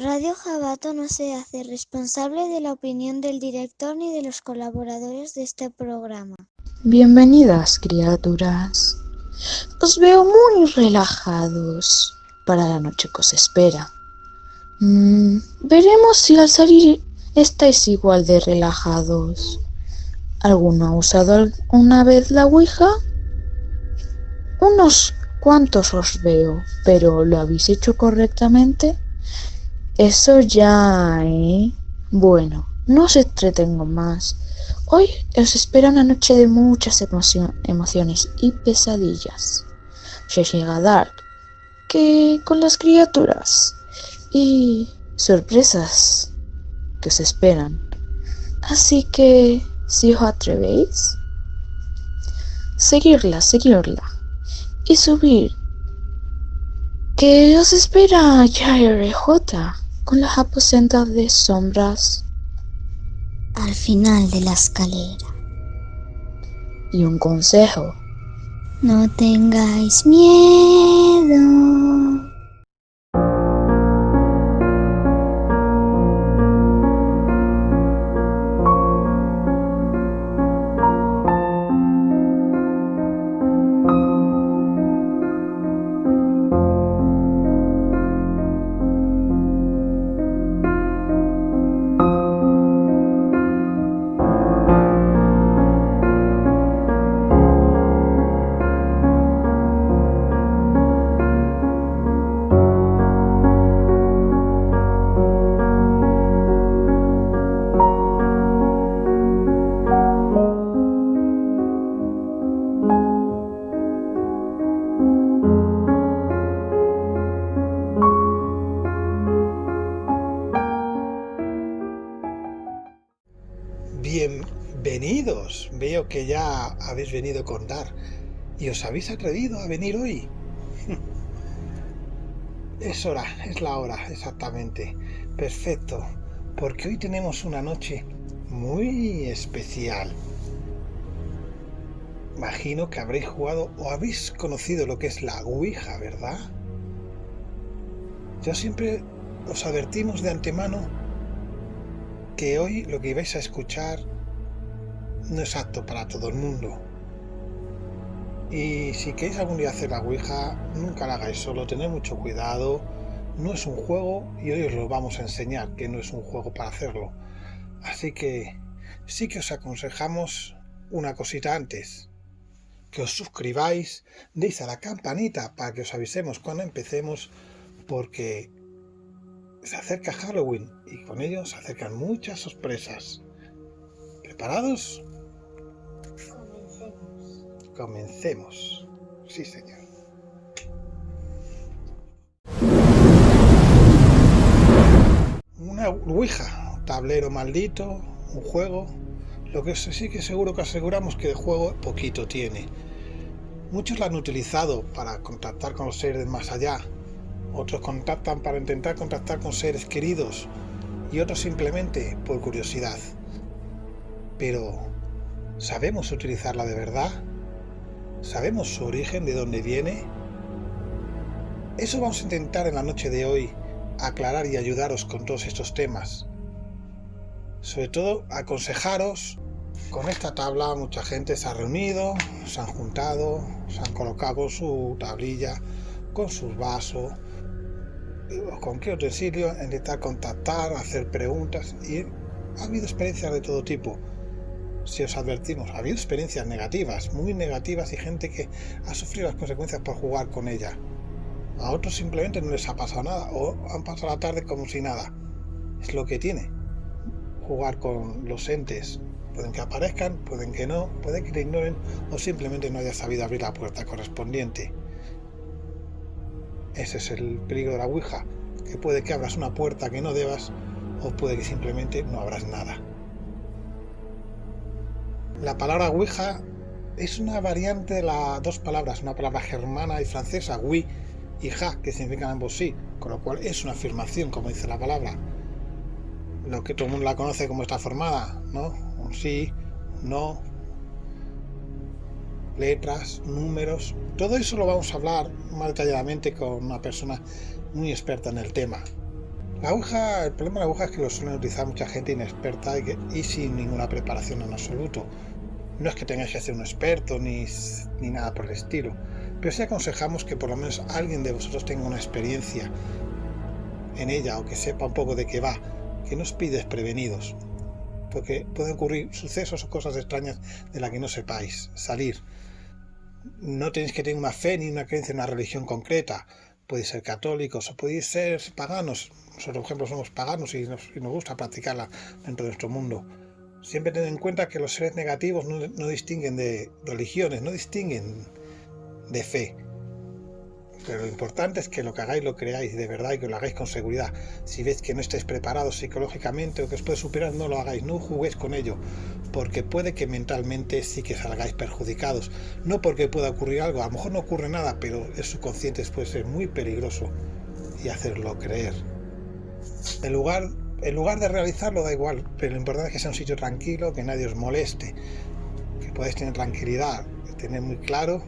Radio Jabato no se hace responsable de la opinión del director ni de los colaboradores de este programa. Bienvenidas, criaturas. Os veo muy relajados para la noche que os espera. Mm, veremos si al salir estáis igual de relajados. ¿Alguno ha usado una vez la Ouija? Unos cuantos os veo, pero ¿lo habéis hecho correctamente? Eso ya, ¿eh? Bueno, no os entretengo más. Hoy os espera una noche de muchas emociones y pesadillas. Ya llega Dark, que con las criaturas y sorpresas que os esperan. Así que, si os atrevéis, seguirla, seguirla y subir. Que os espera ya RJ con los aposentos de sombras. Al final de la escalera. Y un consejo. No tengáis miedo. Veo que ya habéis venido con Dar. ¿Y os habéis atrevido a venir hoy? Es hora, es la hora, exactamente. Perfecto. Porque hoy tenemos una noche muy especial. Imagino que habréis jugado o habéis conocido lo que es la Ouija, ¿verdad? Yo siempre os advertimos de antemano que hoy lo que ibais a escuchar no es apto para todo el mundo. Y si queréis algún día hacer la Ouija, nunca la hagáis solo, tened mucho cuidado. No es un juego y hoy os lo vamos a enseñar que no es un juego para hacerlo. Así que sí que os aconsejamos una cosita antes. Que os suscribáis, deis a la campanita para que os avisemos cuando empecemos, porque se acerca Halloween y con ello se acercan muchas sorpresas. ¿Preparados? Comencemos. Sí, señor. Una Ouija, un tablero maldito, un juego. Lo que sí que seguro que aseguramos que de juego poquito tiene. Muchos la han utilizado para contactar con los seres más allá. Otros contactan para intentar contactar con seres queridos. Y otros simplemente por curiosidad. Pero, ¿sabemos utilizarla de verdad? ¿Sabemos su origen, de dónde viene? Eso vamos a intentar en la noche de hoy aclarar y ayudaros con todos estos temas. Sobre todo aconsejaros, con esta tabla mucha gente se ha reunido, se han juntado, se han colocado su tablilla, con sus vasos, con qué utensilio, intentar contactar, hacer preguntas y ha habido experiencias de todo tipo si os advertimos, ha habido experiencias negativas, muy negativas y gente que ha sufrido las consecuencias por jugar con ella. A otros simplemente no les ha pasado nada o han pasado la tarde como si nada. Es lo que tiene. Jugar con los entes. Pueden que aparezcan, pueden que no, pueden que te ignoren o simplemente no hayas sabido abrir la puerta correspondiente. Ese es el peligro de la Ouija, que puede que abras una puerta que no debas o puede que simplemente no abras nada. La palabra Ouija es una variante de las dos palabras, una palabra germana y francesa, oui y ja, que significan ambos sí, con lo cual es una afirmación, como dice la palabra. Lo que todo el mundo la conoce como está formada, ¿no? Un sí, no, letras, números, todo eso lo vamos a hablar más detalladamente con una persona muy experta en el tema. La aguja, el problema de la aguja es que lo suelen utilizar mucha gente inexperta y, sin ninguna preparación en absoluto. No es que tengáis que ser un experto ni, ni nada por el estilo, pero sí aconsejamos que por lo menos alguien de vosotros tenga una experiencia en ella o que sepa un poco de qué va, que no os pides prevenidos, porque pueden ocurrir sucesos o cosas extrañas de las que no sepáis salir. No tenéis que tener una fe ni una creencia en una religión concreta. Podéis ser católicos o podéis ser paganos. Nosotros, por ejemplo, somos paganos y nos, gusta practicarla dentro de nuestro mundo. Siempre tened en cuenta que los seres negativos no, no distinguen de religiones, no distinguen de fe pero lo importante es que lo que hagáis lo creáis de verdad y que lo hagáis con seguridad. Si veis que no estáis preparados psicológicamente o que os puede superar, no lo hagáis, no juguéis con ello, porque puede que mentalmente sí que salgáis perjudicados. No porque pueda ocurrir algo, a lo mejor no ocurre nada, pero el subconsciente puede ser muy peligroso y hacerlo creer. En lugar, en lugar de realizarlo da igual, pero lo importante es que sea un sitio tranquilo, que nadie os moleste, que podáis tener tranquilidad, tener muy claro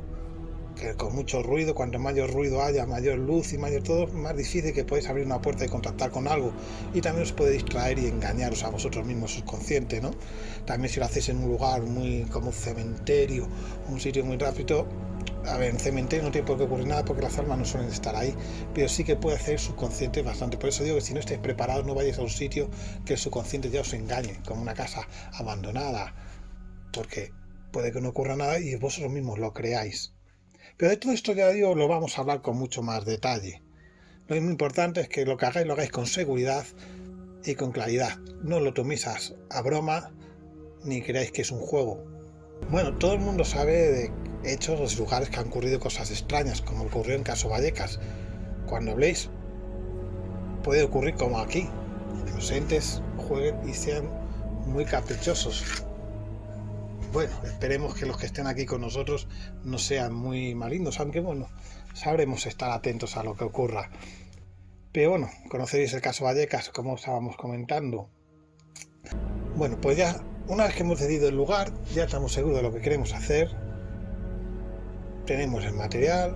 con mucho ruido, cuanto mayor ruido haya, mayor luz y mayor todo, más difícil que podéis abrir una puerta y contactar con algo. Y también os puede distraer y engañaros a vosotros mismos subconsciente, ¿no? También si lo hacéis en un lugar muy como un cementerio, un sitio muy rápido, a ver, en cementerio no tiene por qué ocurrir nada porque las almas no suelen estar ahí, pero sí que puede hacer subconsciente bastante. Por eso digo que si no estáis preparados, no vayáis a un sitio que el subconsciente ya os engañe, como una casa abandonada, porque puede que no ocurra nada y vosotros mismos lo creáis. Pero de todo esto ya digo, lo vamos a hablar con mucho más detalle. Lo importante es que lo que hagáis lo hagáis con seguridad y con claridad. No lo toméis a, broma ni creáis que es un juego. Bueno, todo el mundo sabe de hechos, los lugares que han ocurrido cosas extrañas, como ocurrió en caso Vallecas. Cuando habléis, puede ocurrir como aquí. Los entes jueguen y sean muy caprichosos bueno, esperemos que los que estén aquí con nosotros no sean muy malignos, aunque bueno, sabremos estar atentos a lo que ocurra. Pero bueno, conoceréis el caso Vallecas, como estábamos comentando. Bueno, pues ya, una vez que hemos decidido el lugar, ya estamos seguros de lo que queremos hacer. Tenemos el material,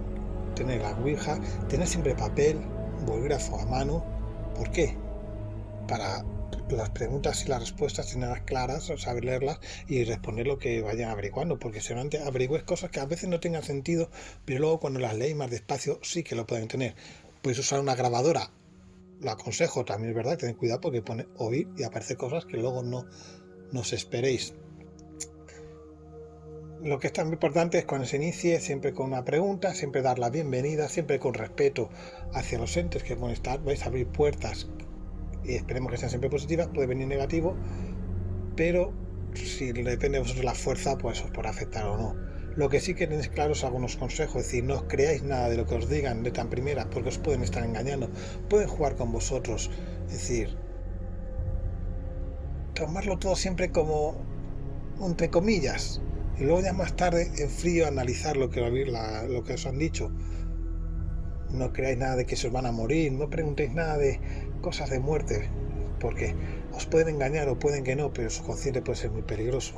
tener la ouija, tener siempre papel, bolígrafo a mano. ¿Por qué? Para las preguntas y las respuestas tenerlas claras, saber leerlas y responder lo que vayan averiguando, porque seguramente averigües cosas que a veces no tengan sentido, pero luego cuando las leéis más despacio sí que lo pueden tener. Puedes usar una grabadora, lo aconsejo, también es verdad, tened cuidado porque pone oír y aparece cosas que luego no, no os esperéis. Lo que es tan importante es cuando se inicie siempre con una pregunta, siempre dar la bienvenida, siempre con respeto hacia los entes que pueden estar, vais a abrir puertas y esperemos que sean siempre positivas, puede venir negativo, pero si depende de vosotros la fuerza, pues os podrá afectar o no. Lo que sí que tenéis claros algunos consejos, es decir, no os creáis nada de lo que os digan de tan primera, porque os pueden estar engañando, pueden jugar con vosotros, es decir, tomarlo todo siempre como entre comillas, y luego ya más tarde en frío analizar lo que, lo que os han dicho. No creáis nada de que se os van a morir, no preguntéis nada de cosas de muerte, porque os pueden engañar o pueden que no, pero su consciente puede ser muy peligroso.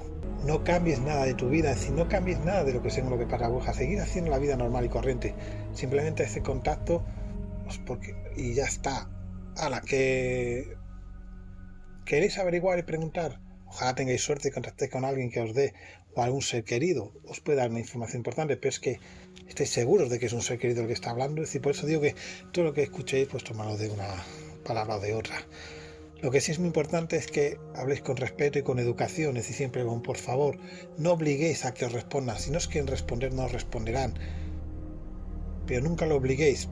No cambies nada de tu vida, es decir, no cambies nada de lo que sea lo que para vos, seguir haciendo la vida normal y corriente. Simplemente ese contacto pues, porque, y ya está. A la que queréis averiguar y preguntar, ojalá tengáis suerte y contactéis con alguien que os dé o algún ser querido, os puede dar una información importante, pero es que estéis seguros de que es un ser querido el que está hablando. Es decir, por eso digo que todo lo que escuchéis, pues tomarlo de una palabra o de otra. Lo que sí es muy importante es que habléis con respeto y con educación, es decir, siempre con por favor, no obliguéis a que os respondan, si no os quieren responder, no os responderán. Pero nunca lo obliguéis.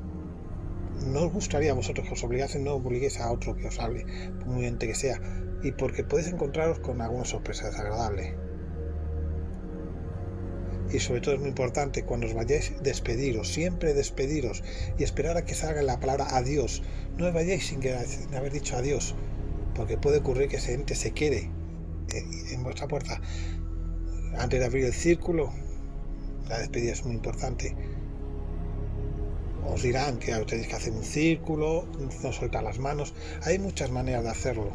No os gustaría a vosotros que os obligasen, no obliguéis a otro que os hable, muy bien que sea, y porque podéis encontraros con alguna sorpresa desagradable. Y sobre todo es muy importante cuando os vayáis, despediros, siempre despediros y esperar a que salga la palabra adiós. No os vayáis sin, haber dicho adiós, porque puede ocurrir que ese ente se quede eh, en vuestra puerta. Antes de abrir el círculo, la despedida es muy importante. Os dirán que tenéis que hacer un círculo, no soltar las manos. Hay muchas maneras de hacerlo.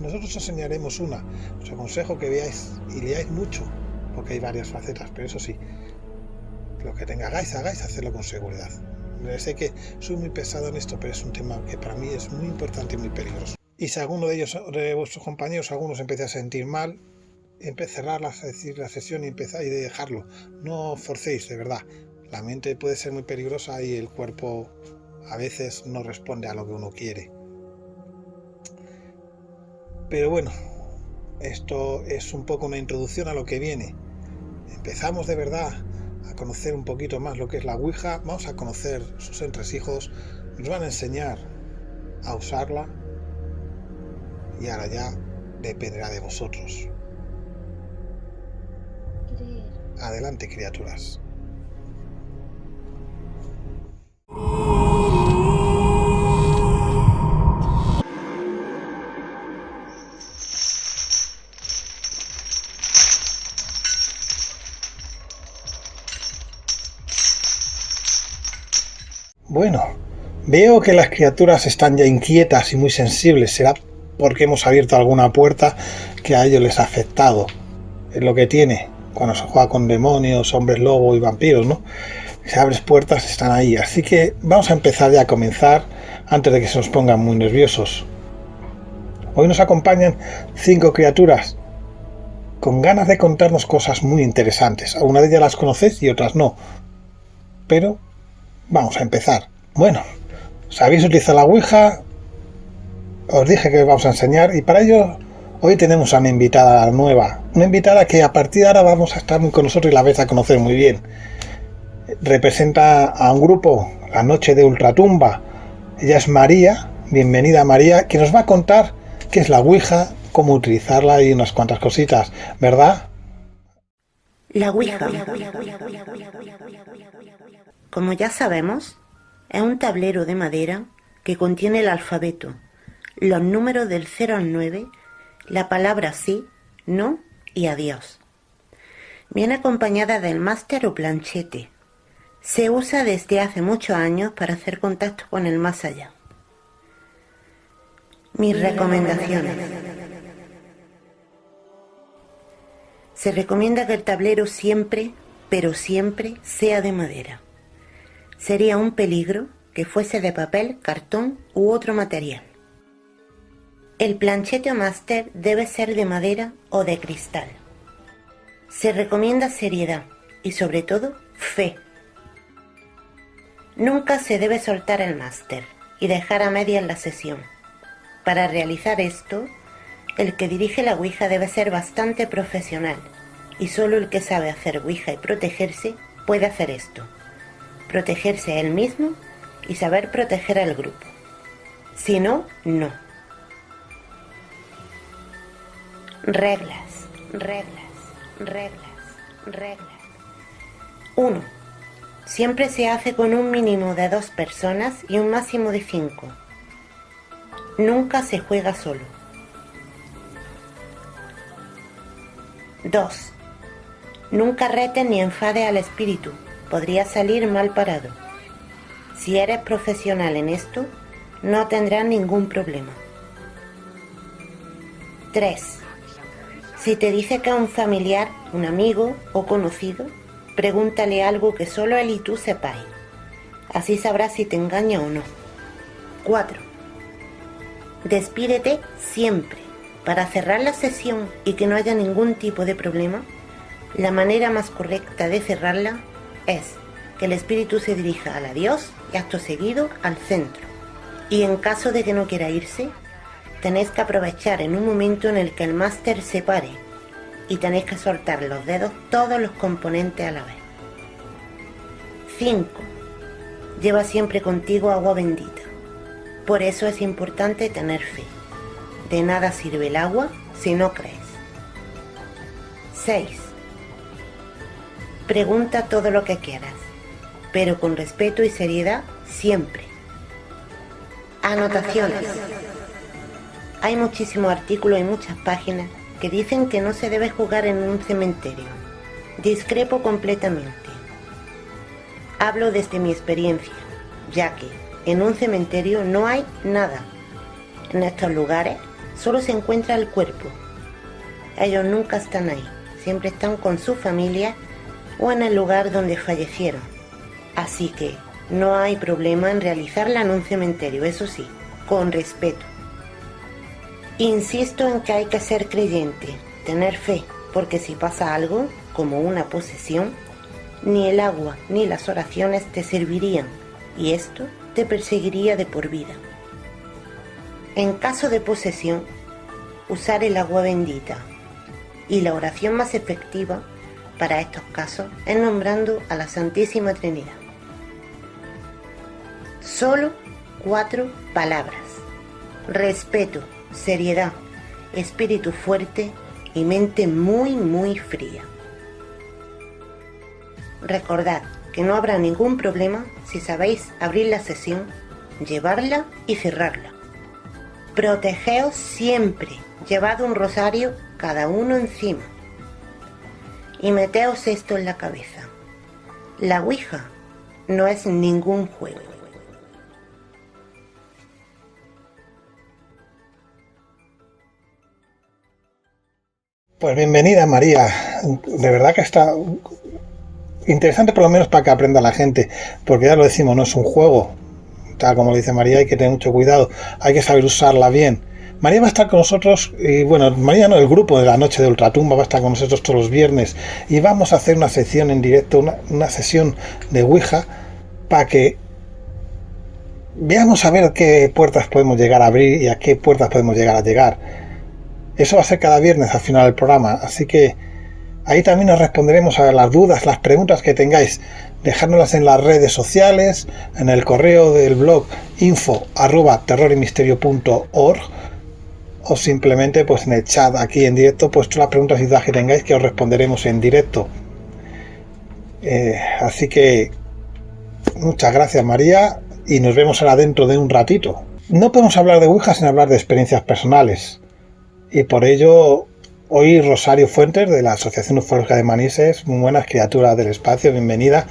Nosotros os enseñaremos una. Os aconsejo que veáis y leáis mucho porque hay varias facetas, pero eso sí, lo que tengáis, hagáis, hacerlo con seguridad. Sé que soy muy pesado en esto, pero es un tema que para mí es muy importante y muy peligroso. Y si alguno de ellos, de vuestros compañeros, algunos empieza a sentir mal, cerrar la, la sesión y empezar y dejarlo. No forcéis, de verdad. La mente puede ser muy peligrosa y el cuerpo a veces no responde a lo que uno quiere. Pero bueno, esto es un poco una introducción a lo que viene. Empezamos de verdad a conocer un poquito más lo que es la Ouija, vamos a conocer sus entresijos, nos van a enseñar a usarla y ahora ya dependerá de vosotros. Adelante, criaturas. Bueno, veo que las criaturas están ya inquietas y muy sensibles. Será porque hemos abierto alguna puerta que a ellos les ha afectado. Es lo que tiene cuando se juega con demonios, hombres lobo y vampiros, ¿no? Si abres puertas están ahí. Así que vamos a empezar ya a comenzar antes de que se nos pongan muy nerviosos. Hoy nos acompañan cinco criaturas con ganas de contarnos cosas muy interesantes. Algunas de ellas las conocéis y otras no. Pero vamos a empezar. Bueno, sabéis utilizar la Ouija, os dije que vamos a enseñar y para ello hoy tenemos a una invitada nueva, una invitada que a partir de ahora vamos a estar con nosotros y la vais a conocer muy bien. Representa a un grupo, la noche de Ultratumba. Ella es María, bienvenida María, que nos va a contar qué es la Ouija, cómo utilizarla y unas cuantas cositas, ¿verdad? La Ouija. Como ya sabemos, es un tablero de madera que contiene el alfabeto, los números del 0 al 9, la palabra sí, no y adiós. Viene acompañada del máster o planchete. Se usa desde hace muchos años para hacer contacto con el más allá. Mis recomendaciones. Se recomienda que el tablero siempre, pero siempre, sea de madera. Sería un peligro que fuese de papel, cartón u otro material. El planchete o máster debe ser de madera o de cristal. Se recomienda seriedad y sobre todo fe. Nunca se debe soltar el máster y dejar a media la sesión. Para realizar esto, el que dirige la Ouija debe ser bastante profesional y solo el que sabe hacer Ouija y protegerse puede hacer esto. Protegerse a él mismo y saber proteger al grupo. Si no, no. Reglas, reglas, reglas, reglas. 1. Siempre se hace con un mínimo de dos personas y un máximo de cinco. Nunca se juega solo. 2. Nunca rete ni enfade al espíritu, podría salir mal parado. Si eres profesional en esto, no tendrás ningún problema. 3. Si te dice que es un familiar, un amigo o conocido, pregúntale algo que solo él y tú sepáis. Así sabrás si te engaña o no. 4. Despídete siempre. Para cerrar la sesión y que no haya ningún tipo de problema, la manera más correcta de cerrarla es que el espíritu se dirija al adiós y acto seguido al centro. Y en caso de que no quiera irse, tenéis que aprovechar en un momento en el que el máster se pare y tenéis que soltar los dedos todos los componentes a la vez. 5. Lleva siempre contigo agua bendita. Por eso es importante tener fe. De nada sirve el agua si no crees. 6. Pregunta todo lo que quieras, pero con respeto y seriedad siempre. Anotaciones. Hay muchísimos artículos y muchas páginas que dicen que no se debe jugar en un cementerio. Discrepo completamente. Hablo desde mi experiencia, ya que en un cementerio no hay nada. En estos lugares solo se encuentra el cuerpo. Ellos nunca están ahí, siempre están con su familia o en el lugar donde fallecieron. Así que No hay problema en realizarla en un cementerio, eso sí, con respeto. Insisto en que hay que ser creyente, tener fe, porque si pasa algo, como una posesión, ni el agua ni las oraciones te servirían y esto te perseguiría de por vida. En caso de posesión, usar el agua bendita y la oración más efectiva para estos casos es nombrando a la Santísima Trinidad. Solo cuatro palabras. Respeto, seriedad, espíritu fuerte y mente muy, muy fría. Recordad que no habrá ningún problema si sabéis abrir la sesión, llevarla y cerrarla. Protegeos siempre, llevad un rosario cada uno encima. Y meteos esto en la cabeza. La Ouija no es ningún juego. Pues bienvenida María. De verdad que está interesante por lo menos para que aprenda la gente, porque ya lo decimos, no es un juego. Tal como dice María, hay que tener mucho cuidado, hay que saber usarla bien. María va a estar con nosotros, y bueno, María no, el grupo de la noche de Ultratumba va a estar con nosotros todos los viernes y vamos a hacer una sesión en directo, una, una sesión de Ouija para que veamos a ver qué puertas podemos llegar a abrir y a qué puertas podemos llegar a llegar eso va a ser cada viernes al final del programa, así que ahí también nos responderemos a las dudas, las preguntas que tengáis. Dejárnoslas en las redes sociales, en el correo del blog info arroba terrorymisterio.org o simplemente pues en el chat aquí en directo, pues todas las preguntas y dudas que tengáis que os responderemos en directo. Eh, así que muchas gracias María y nos vemos ahora dentro de un ratito. No podemos hablar de Ouija sin hablar de experiencias personales. Y por ello, hoy Rosario Fuentes, de la Asociación Ufológica de Manises, muy buenas criaturas del espacio, bienvenida,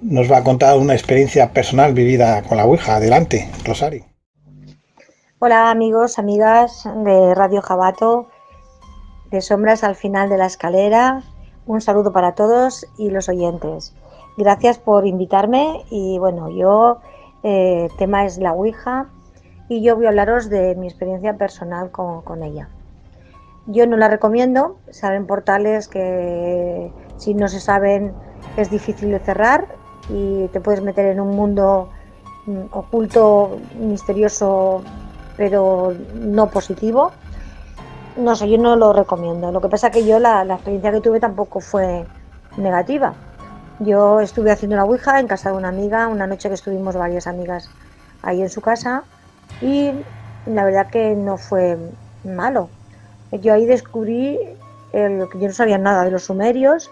nos va a contar una experiencia personal vivida con la Ouija. Adelante, Rosario. Hola amigos, amigas de Radio Jabato, de Sombras al final de la escalera. Un saludo para todos y los oyentes. Gracias por invitarme y bueno, yo, eh, tema es la Ouija y yo voy a hablaros de mi experiencia personal con ella. Yo no la recomiendo, saben portales que si no se saben es difícil de cerrar y te puedes meter en un mundo mm, oculto, misterioso, pero no positivo. No sé, yo no lo recomiendo. Lo que pasa que yo la, la experiencia que tuve tampoco fue negativa. Yo estuve haciendo una Ouija en casa de una amiga, una noche que estuvimos varias amigas ahí en su casa y la verdad que no fue malo yo ahí descubrí el, que yo no sabía nada de los sumerios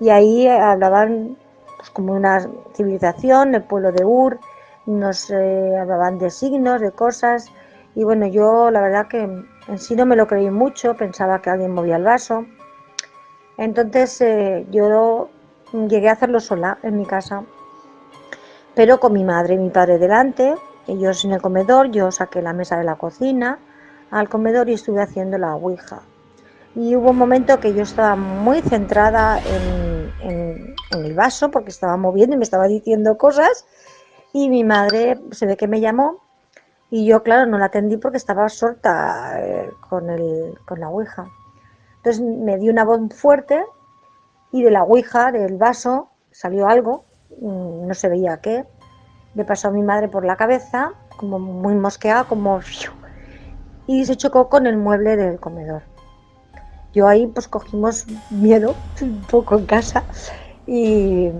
y ahí hablaban pues, como una civilización, el pueblo de Ur, nos eh, hablaban de signos, de cosas y bueno, yo la verdad que en sí no me lo creí mucho, pensaba que alguien movía el vaso. Entonces eh, yo llegué a hacerlo sola en mi casa, pero con mi madre y mi padre delante, ellos en el comedor, yo saqué la mesa de la cocina, al comedor y estuve haciendo la Ouija. Y hubo un momento que yo estaba muy centrada en, el vaso porque estaba moviendo y me estaba diciendo cosas y mi madre se ve que me llamó y yo, claro, no la atendí porque estaba sorta eh, con, el, con la Ouija. Entonces me dio una voz fuerte y de la Ouija, del vaso, salió algo, mm, no se veía qué. Le pasó a mi madre por la cabeza, como muy mosqueada, como y se chocó con el mueble del comedor. Yo ahí pues cogimos miedo un poco en casa y,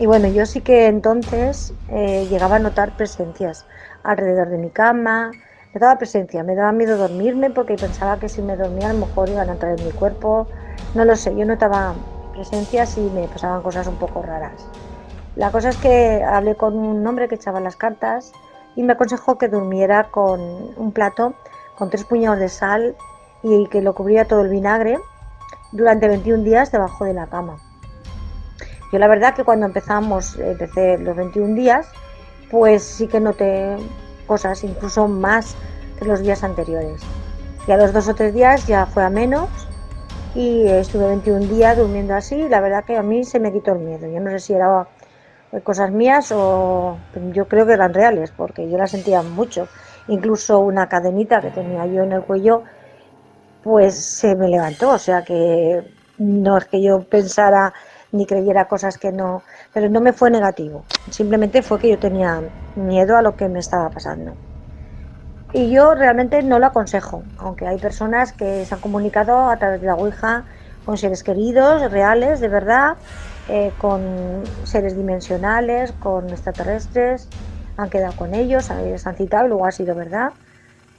bueno, yo sí que entonces eh, llegaba a notar presencias alrededor de mi cama, me daba presencia, me daba miedo dormirme porque pensaba que si me dormía a lo mejor iban a entrar en mi cuerpo, no lo sé, yo notaba presencias y me pasaban cosas un poco raras. La cosa es que hablé con un hombre que echaba las cartas y me aconsejó que durmiera con un plato con tres puñados de sal y que lo cubría todo el vinagre durante 21 días debajo de la cama. Yo la verdad que cuando empezamos, empecé los 21 días, pues sí que noté cosas incluso más que los días anteriores. Y a los dos o tres días ya fue a menos y estuve 21 días durmiendo así la verdad que a mí se me quitó el miedo. Yo no sé si era cosas mías o yo creo que eran reales, porque yo las sentía mucho. Incluso una cadenita que tenía yo en el cuello, pues se me levantó, o sea que no es que yo pensara ni creyera cosas que no, pero no me fue negativo, simplemente fue que yo tenía miedo a lo que me estaba pasando. Y yo realmente no lo aconsejo, aunque hay personas que se han comunicado a través de la Ouija con seres queridos, reales, de verdad, eh, con seres dimensionales, con extraterrestres, han quedado con ellos, se han citado, luego ha sido verdad,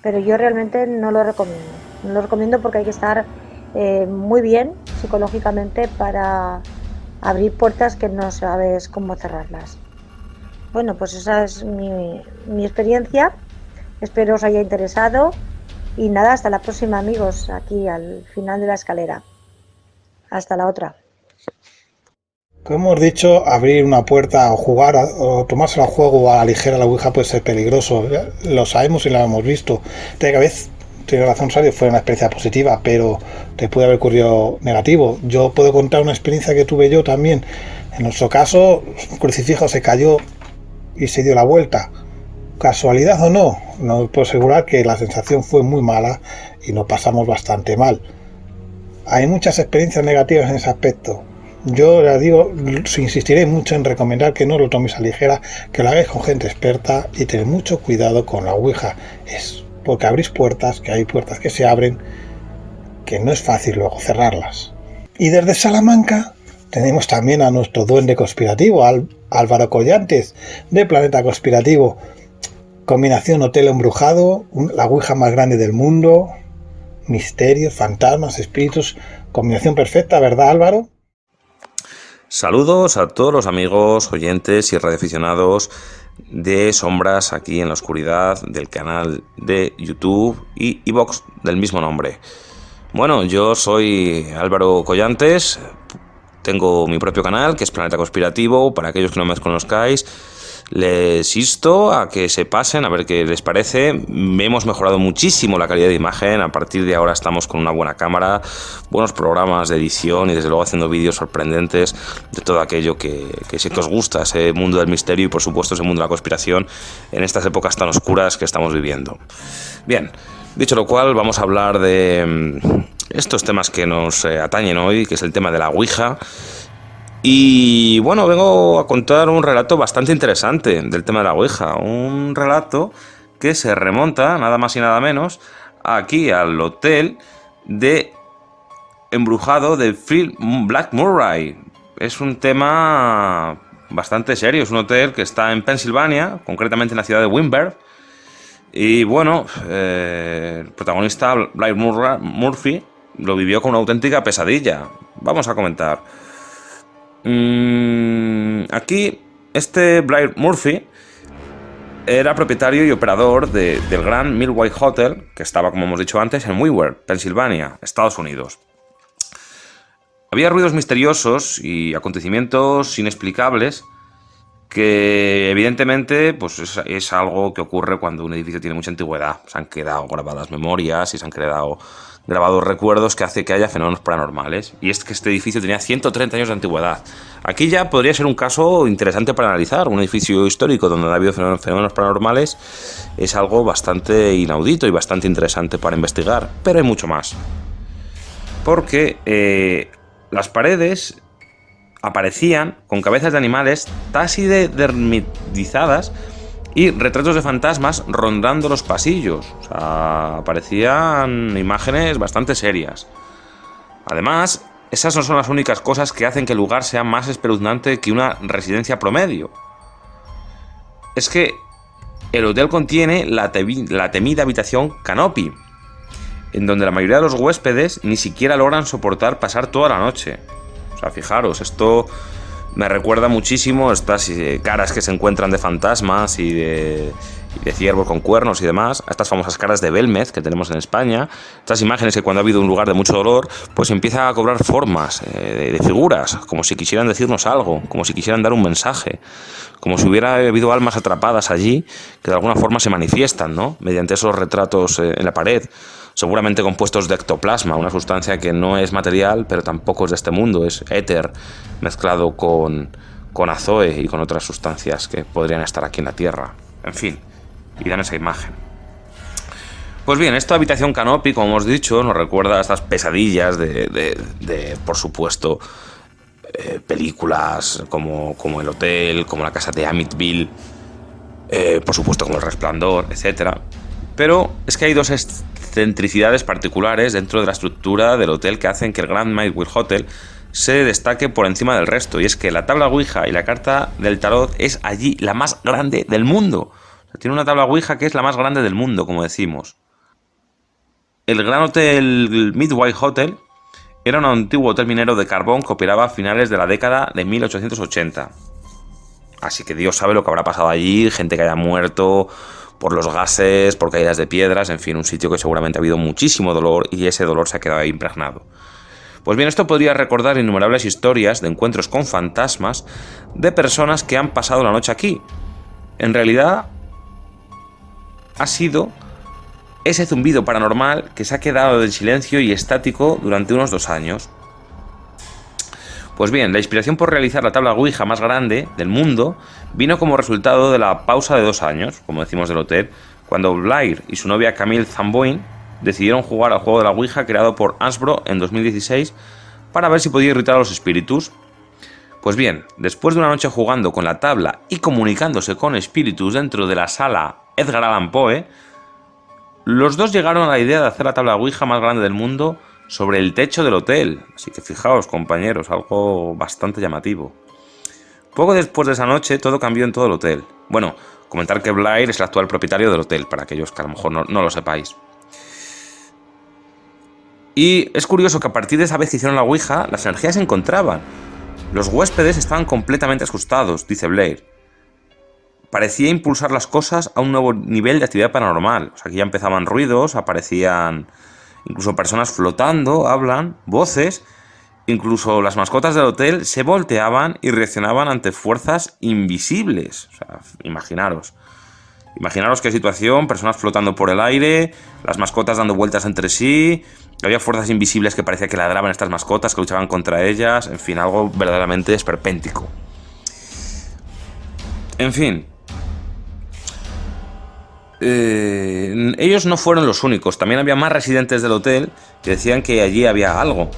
pero yo realmente no lo recomiendo. No lo recomiendo porque hay que estar eh, muy bien psicológicamente para abrir puertas que no sabes cómo cerrarlas. Bueno, pues esa es mi, mi experiencia. Espero os haya interesado y nada, hasta la próxima amigos, aquí al final de la escalera. Hasta la otra. Como hemos dicho, abrir una puerta o jugar o tomarse el juego a la ligera la Ouija puede ser peligroso. Lo sabemos y lo hemos visto. De vez tiene razón Sario, fue una experiencia positiva, pero te puede haber ocurrido negativo. Yo puedo contar una experiencia que tuve yo también. En nuestro caso, un crucifijo se cayó y se dio la vuelta. Casualidad o no, no puedo asegurar que la sensación fue muy mala y nos pasamos bastante mal. Hay muchas experiencias negativas en ese aspecto. Yo les digo, insistiré mucho en recomendar que no lo toméis a ligera, que lo hagáis con gente experta y tener mucho cuidado con la Ouija. Es porque abrís puertas, que hay puertas que se abren, que no es fácil luego cerrarlas. Y desde Salamanca tenemos también a nuestro duende conspirativo, Álvaro Collantes, de Planeta Conspirativo. Combinación hotel embrujado, la Ouija más grande del mundo, misterios, fantasmas, espíritus, combinación perfecta, ¿verdad Álvaro? Saludos a todos los amigos, oyentes y radioaficionados de Sombras aquí en la oscuridad del canal de YouTube y iBox del mismo nombre. Bueno, yo soy Álvaro Collantes, tengo mi propio canal que es Planeta Conspirativo, para aquellos que no me conozcáis les insto a que se pasen a ver qué les parece. Hemos mejorado muchísimo la calidad de imagen. A partir de ahora estamos con una buena cámara, buenos programas de edición y desde luego haciendo vídeos sorprendentes de todo aquello que, que sí que os gusta, ese mundo del misterio y por supuesto ese mundo de la conspiración en estas épocas tan oscuras que estamos viviendo. Bien, dicho lo cual, vamos a hablar de mm, estos temas que nos eh, atañen hoy, que es el tema de la Ouija. Y bueno, vengo a contar un relato bastante interesante del tema de la Ouija. Un relato que se remonta, nada más y nada menos, aquí al hotel de embrujado de Phil Black Murray. Es un tema bastante serio. Es un hotel que está en Pensilvania, concretamente en la ciudad de Wimberg. Y bueno, eh, el protagonista Black Murphy lo vivió con una auténtica pesadilla. Vamos a comentar. Mm, aquí, este Blair Murphy era propietario y operador del Gran Milway Hotel, que estaba, como hemos dicho antes, en Weaver, Pensilvania, Estados Unidos. Había ruidos misteriosos y acontecimientos inexplicables que evidentemente pues es, es, algo que ocurre cuando un edificio tiene mucha antigüedad. Se han quedado grabadas memorias y se han quedado grabados recuerdos que hace que haya fenómenos paranormales. Y es que este edificio tenía 130 años de antigüedad. Aquí ya podría ser un caso interesante para analizar. Un edificio histórico donde ha habido fenómenos paranormales es algo bastante inaudito y bastante interesante para investigar. Pero hay mucho más. Porque eh, las paredes aparecían con cabezas de animales casi dermitizadas y retratos de fantasmas rondando los pasillos. O sea, parecían imágenes bastante serias. Además, esas no son las únicas cosas que hacen que el lugar sea más espeluznante que una residencia promedio. Es que el hotel contiene la, la temida habitación Canopy, en donde la mayoría de los huéspedes ni siquiera logran soportar pasar toda la noche. O sea, fijaros, esto me recuerda muchísimo estas eh, caras que se encuentran de fantasmas y de, ciervos con cuernos y demás, a estas famosas caras de Belmez que tenemos en España, estas imágenes que cuando ha habido un lugar de mucho dolor, pues empieza a cobrar formas eh, de, figuras, como si quisieran decirnos algo, como si quisieran dar un mensaje, como si hubiera habido almas atrapadas allí que de alguna forma se manifiestan, ¿no? Mediante esos retratos eh, en la pared seguramente compuestos de ectoplasma, una sustancia que no es material, pero tampoco es de este mundo, es éter mezclado con, con azoe y con otras sustancias que podrían estar aquí en la Tierra. En fin, y dan esa imagen. Pues bien, esta habitación canopy, como hemos dicho, nos recuerda a estas pesadillas de, por supuesto, eh, películas como, como El Hotel, como la casa de Amityville, eh, por supuesto como El Resplandor, etc. Pero es que hay dos excentricidades particulares dentro de la estructura del hotel que hacen que el Grand Maywood Hotel se destaque por encima del resto. Y es que la tabla Ouija y la carta del tarot es allí la más grande del mundo. tiene una tabla Ouija que es la más grande del mundo, como decimos. El Gran Hotel Midway Hotel era un antiguo hotel minero de carbón que operaba a finales de la década de 1880. Así que Dios sabe lo que habrá pasado allí, gente que haya muerto por los gases, por caídas de piedras, en fin, un sitio que seguramente ha habido muchísimo dolor y ese dolor se ha quedado impregnado. Pues bien, esto podría recordar innumerables historias de encuentros con fantasmas de personas que han pasado la noche aquí. En realidad, ha sido ese zumbido paranormal que se ha quedado en silencio y estático durante unos dos años. Pues bien, la inspiración por realizar la tabla Ouija más grande del mundo vino como resultado de la pausa de dos años, como decimos del hotel, cuando Blair y su novia Camille Zamboin decidieron jugar al juego de la Ouija creado por Ansbro en 2016 para ver si podía irritar a los espíritus. Pues bien, después de una noche jugando con la tabla y comunicándose con espíritus dentro de la sala Edgar Allan Poe, los dos llegaron a la idea de hacer la tabla Ouija más grande del mundo sobre el techo del hotel. Así que fijaos, compañeros, algo bastante llamativo. Poco después de esa noche, todo cambió en todo el hotel. Bueno, comentar que Blair es el actual propietario del hotel, para aquellos que a lo mejor no, lo sepáis. Y es curioso que a partir de esa vez que hicieron la Ouija, las energías se encontraban. Los huéspedes estaban completamente asustados, dice Blair parecía impulsar las cosas a un nuevo nivel de actividad paranormal. O sea, aquí ya empezaban ruidos, aparecían incluso personas flotando, hablan, voces, incluso las mascotas del hotel se volteaban y reaccionaban ante fuerzas invisibles. O sea, imaginaros. Imaginaros qué situación, personas flotando por el aire, las mascotas dando vueltas entre sí, había fuerzas invisibles que parecía que ladraban estas mascotas, que luchaban contra ellas, en fin, algo verdaderamente esperpéntico. En fin, eh, ellos no fueron los únicos, también había más residentes del hotel que decían que allí había algo.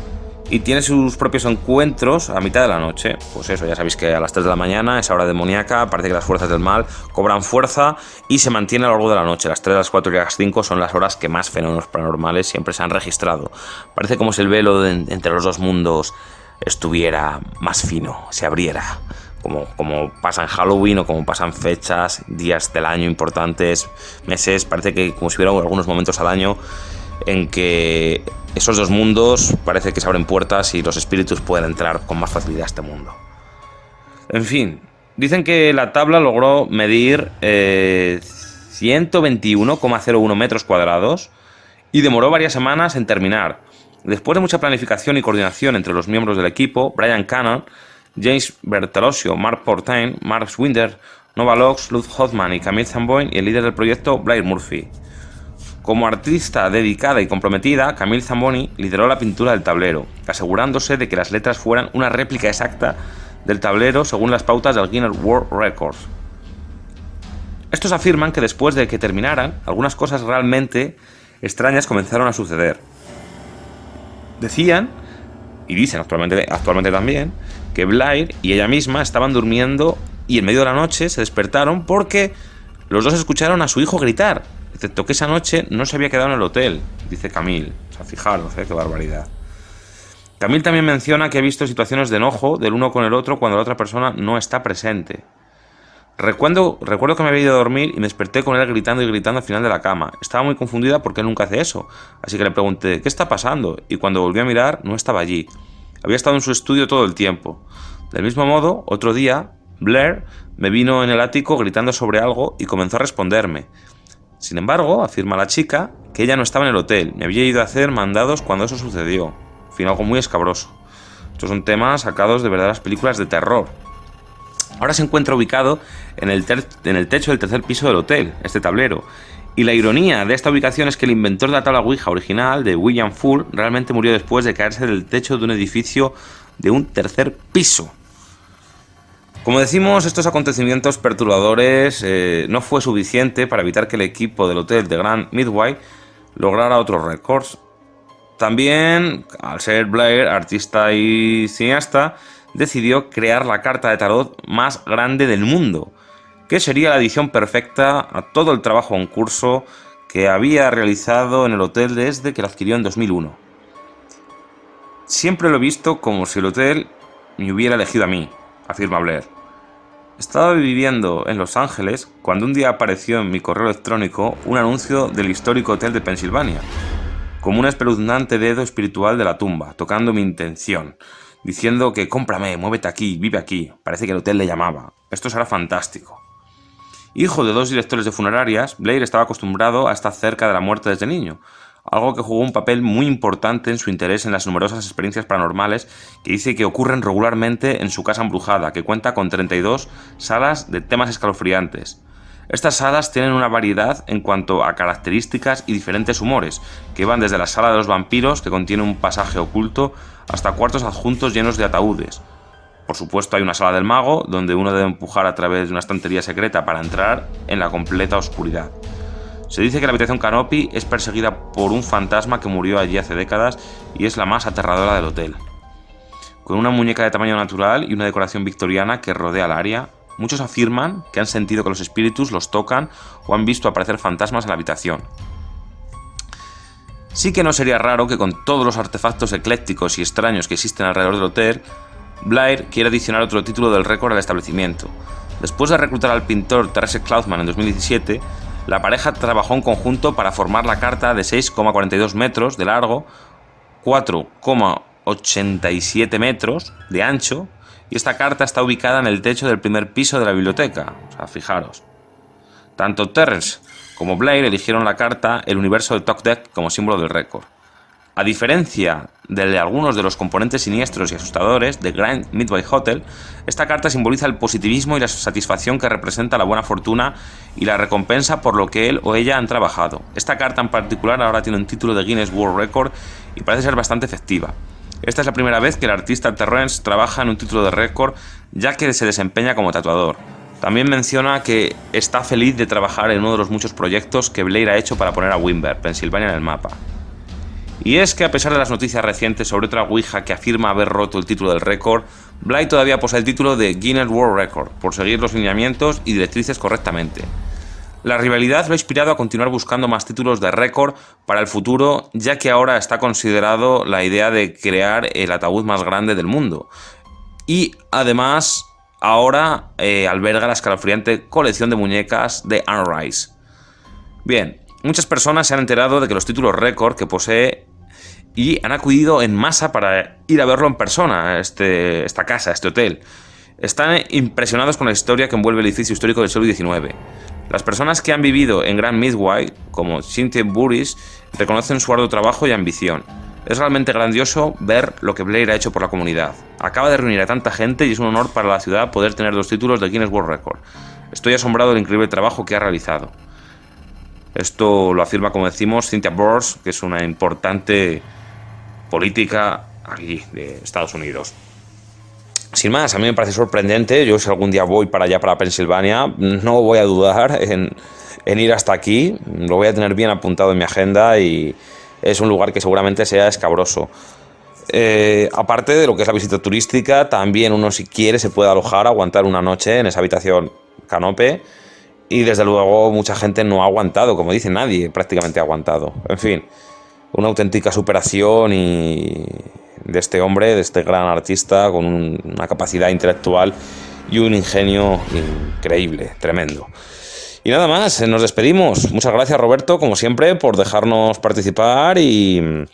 Y tiene sus propios encuentros a mitad de la noche. Pues eso, ya sabéis que a las 3 de la mañana, esa hora demoníaca, parece que las fuerzas del mal cobran fuerza y se mantiene a lo largo de la noche. Las 3, las 4 y las 5 son las horas que más fenómenos paranormales siempre se han registrado. Parece como si el velo entre los dos mundos estuviera más fino, se abriera como, pasa en Halloween o como pasan fechas, días del año importantes, meses, parece que como si hubiera algunos momentos al año en que esos dos mundos parece que se abren puertas y los espíritus pueden entrar con más facilidad a este mundo. En fin, dicen que la tabla logró medir 121,01 eh, metros cuadrados y demoró varias semanas en terminar. Después de mucha planificación y coordinación entre los miembros del equipo, Brian Cannon James Bertalosio, Mark Portain, Mark Swinder, Nova Lux, Luz Hoffman y Camille Zamboin y el líder del proyecto, Blair Murphy. Como artista dedicada y comprometida, Camille Zamboni lideró la pintura del tablero, asegurándose de que las letras fueran una réplica exacta del tablero según las pautas del Guinness World Records. Estos afirman que después de que terminaran, algunas cosas realmente extrañas comenzaron a suceder. Decían, y dicen actualmente, actualmente también, que Blair y ella misma estaban durmiendo y en medio de la noche se despertaron porque los dos escucharon a su hijo gritar, excepto que esa noche no se había quedado en el hotel, dice Camille. O sea, fijaros, ¿eh? qué barbaridad. Camille también menciona que ha visto situaciones de enojo del uno con el otro cuando la otra persona no está presente. Recuerdo, recuerdo que me había ido a dormir y me desperté con él gritando y gritando al final de la cama. Estaba muy confundida porque él nunca hace eso. Así que le pregunté, ¿qué está pasando? Y cuando volví a mirar, no estaba allí. Había estado en su estudio todo el tiempo. Del mismo modo, otro día, Blair me vino en el ático gritando sobre algo y comenzó a responderme. Sin embargo, afirma la chica que ella no estaba en el hotel, me había ido a hacer mandados cuando eso sucedió. En fin, algo muy escabroso. Estos son temas sacados de verdaderas películas de terror. Ahora se encuentra ubicado en el, en el techo del tercer piso del hotel, este tablero, y la ironía de esta ubicación es que el inventor de la tabla Ouija original, de William Full, realmente murió después de caerse del techo de un edificio de un tercer piso. Como decimos, estos acontecimientos perturbadores eh, no fue suficiente para evitar que el equipo del hotel de Grand Midway lograra otros récords. También, al ser Blair artista y cineasta, decidió crear la carta de tarot más grande del mundo, que sería la edición perfecta a todo el trabajo en curso que había realizado en el hotel desde que lo adquirió en 2001. Siempre lo he visto como si el hotel me hubiera elegido a mí, afirma Blair. Estaba viviendo en Los Ángeles cuando un día apareció en mi correo electrónico un anuncio del histórico hotel de Pensilvania, como un espeluznante dedo espiritual de la tumba, tocando mi intención, diciendo que cómprame, muévete aquí, vive aquí. Parece que el hotel le llamaba. Esto será fantástico. Hijo de dos directores de funerarias, Blair estaba acostumbrado a estar cerca de la muerte desde niño, algo que jugó un papel muy importante en su interés en las numerosas experiencias paranormales que dice que ocurren regularmente en su casa embrujada, que cuenta con 32 salas de temas escalofriantes. Estas salas tienen una variedad en cuanto a características y diferentes humores, que van desde la sala de los vampiros, que contiene un pasaje oculto, hasta cuartos adjuntos llenos de ataúdes. Por supuesto hay una sala del mago, donde uno debe empujar a través de una estantería secreta para entrar en la completa oscuridad. Se dice que la habitación Canopy es perseguida por un fantasma que murió allí hace décadas y es la más aterradora del hotel. Con una muñeca de tamaño natural y una decoración victoriana que rodea el área, muchos afirman que han sentido que los espíritus los tocan o han visto aparecer fantasmas en la habitación. Sí que no sería raro que con todos los artefactos eclécticos y extraños que existen alrededor del hotel, Blair quiera adicionar otro título del récord al establecimiento. Después de reclutar al pintor Teresa Cloudman en 2017, la pareja trabajó en conjunto para formar la carta de 6,42 metros de largo, 4,87 metros de ancho, y esta carta está ubicada en el techo del primer piso de la biblioteca. O sea, fijaros. Tanto Terrence como Blair eligieron la carta El universo de Talk Deck como símbolo del récord. A diferencia de algunos de los componentes siniestros y asustadores de Grand Midway Hotel, esta carta simboliza el positivismo y la satisfacción que representa la buena fortuna y la recompensa por lo que él o ella han trabajado. Esta carta en particular ahora tiene un título de Guinness World Record y parece ser bastante efectiva. Esta es la primera vez que el artista Terrence trabaja en un título de récord ya que se desempeña como tatuador. También menciona que está feliz de trabajar en uno de los muchos proyectos que Blair ha hecho para poner a Wimber, Pensilvania, en el mapa. Y es que a pesar de las noticias recientes sobre otra Ouija que afirma haber roto el título del récord, Bly todavía posee el título de Guinness World Record por seguir los lineamientos y directrices correctamente. La rivalidad lo ha inspirado a continuar buscando más títulos de récord para el futuro, ya que ahora está considerado la idea de crear el ataúd más grande del mundo. Y además, ahora eh, alberga la escalofriante colección de muñecas de Anne Rice. Bien, muchas personas se han enterado de que los títulos récord que posee y han acudido en masa para ir a verlo en persona, este, esta casa, este hotel. Están impresionados con la historia que envuelve el edificio histórico del siglo XIX. Las personas que han vivido en Grand Midway, como Cynthia Burris, reconocen su arduo trabajo y ambición. Es realmente grandioso ver lo que Blair ha hecho por la comunidad. Acaba de reunir a tanta gente y es un honor para la ciudad poder tener dos títulos de Guinness World Record. Estoy asombrado del increíble trabajo que ha realizado. Esto lo afirma, como decimos, Cynthia Burris, que es una importante política aquí de Estados Unidos. Sin más, a mí me parece sorprendente. Yo si algún día voy para allá, para Pensilvania, no voy a dudar en, ir hasta aquí. Lo voy a tener bien apuntado en mi agenda y es un lugar que seguramente sea escabroso. Eh, aparte de lo que es la visita turística, también uno si quiere se puede alojar, aguantar una noche en esa habitación canope y desde luego mucha gente no ha aguantado, como dice nadie prácticamente ha aguantado. En fin, una auténtica superación y de este hombre, de este gran artista con una capacidad intelectual y un ingenio increíble, tremendo. Y nada más, nos despedimos. Muchas gracias Roberto, como siempre, por dejarnos participar y,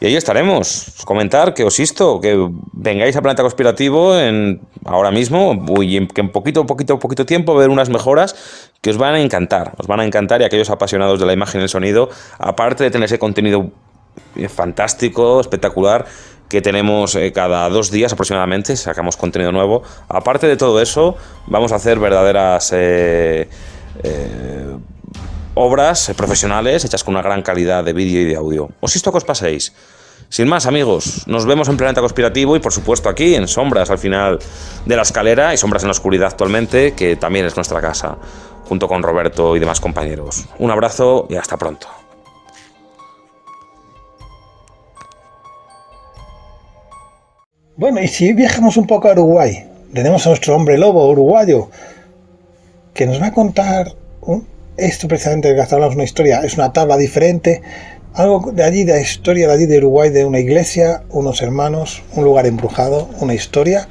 y ahí estaremos. Comentar que os insto, que vengáis a Planeta Conspirativo en, ahora mismo y que en poquito, poquito, poquito tiempo ver unas mejoras que os van a encantar. Os van a encantar y aquellos apasionados de la imagen y el sonido, aparte de tener ese contenido fantástico, espectacular, que tenemos eh, cada dos días aproximadamente, sacamos contenido nuevo. Aparte de todo eso, vamos a hacer verdaderas eh, eh, obras profesionales hechas con una gran calidad de vídeo y de audio. Os insto que os paséis. Sin más, amigos, nos vemos en Planeta Conspirativo y por supuesto aquí en Sombras al final de la escalera y Sombras en la Oscuridad actualmente, que también es nuestra casa, junto con Roberto y demás compañeros. Un abrazo y hasta pronto. Bueno, y si viajamos un poco a Uruguay, tenemos a nuestro hombre lobo uruguayo, que nos va a contar esto precisamente que hablamos una historia, es una tabla diferente, algo de allí, de la historia de allí de Uruguay, de una iglesia, unos hermanos, un lugar embrujado, una historia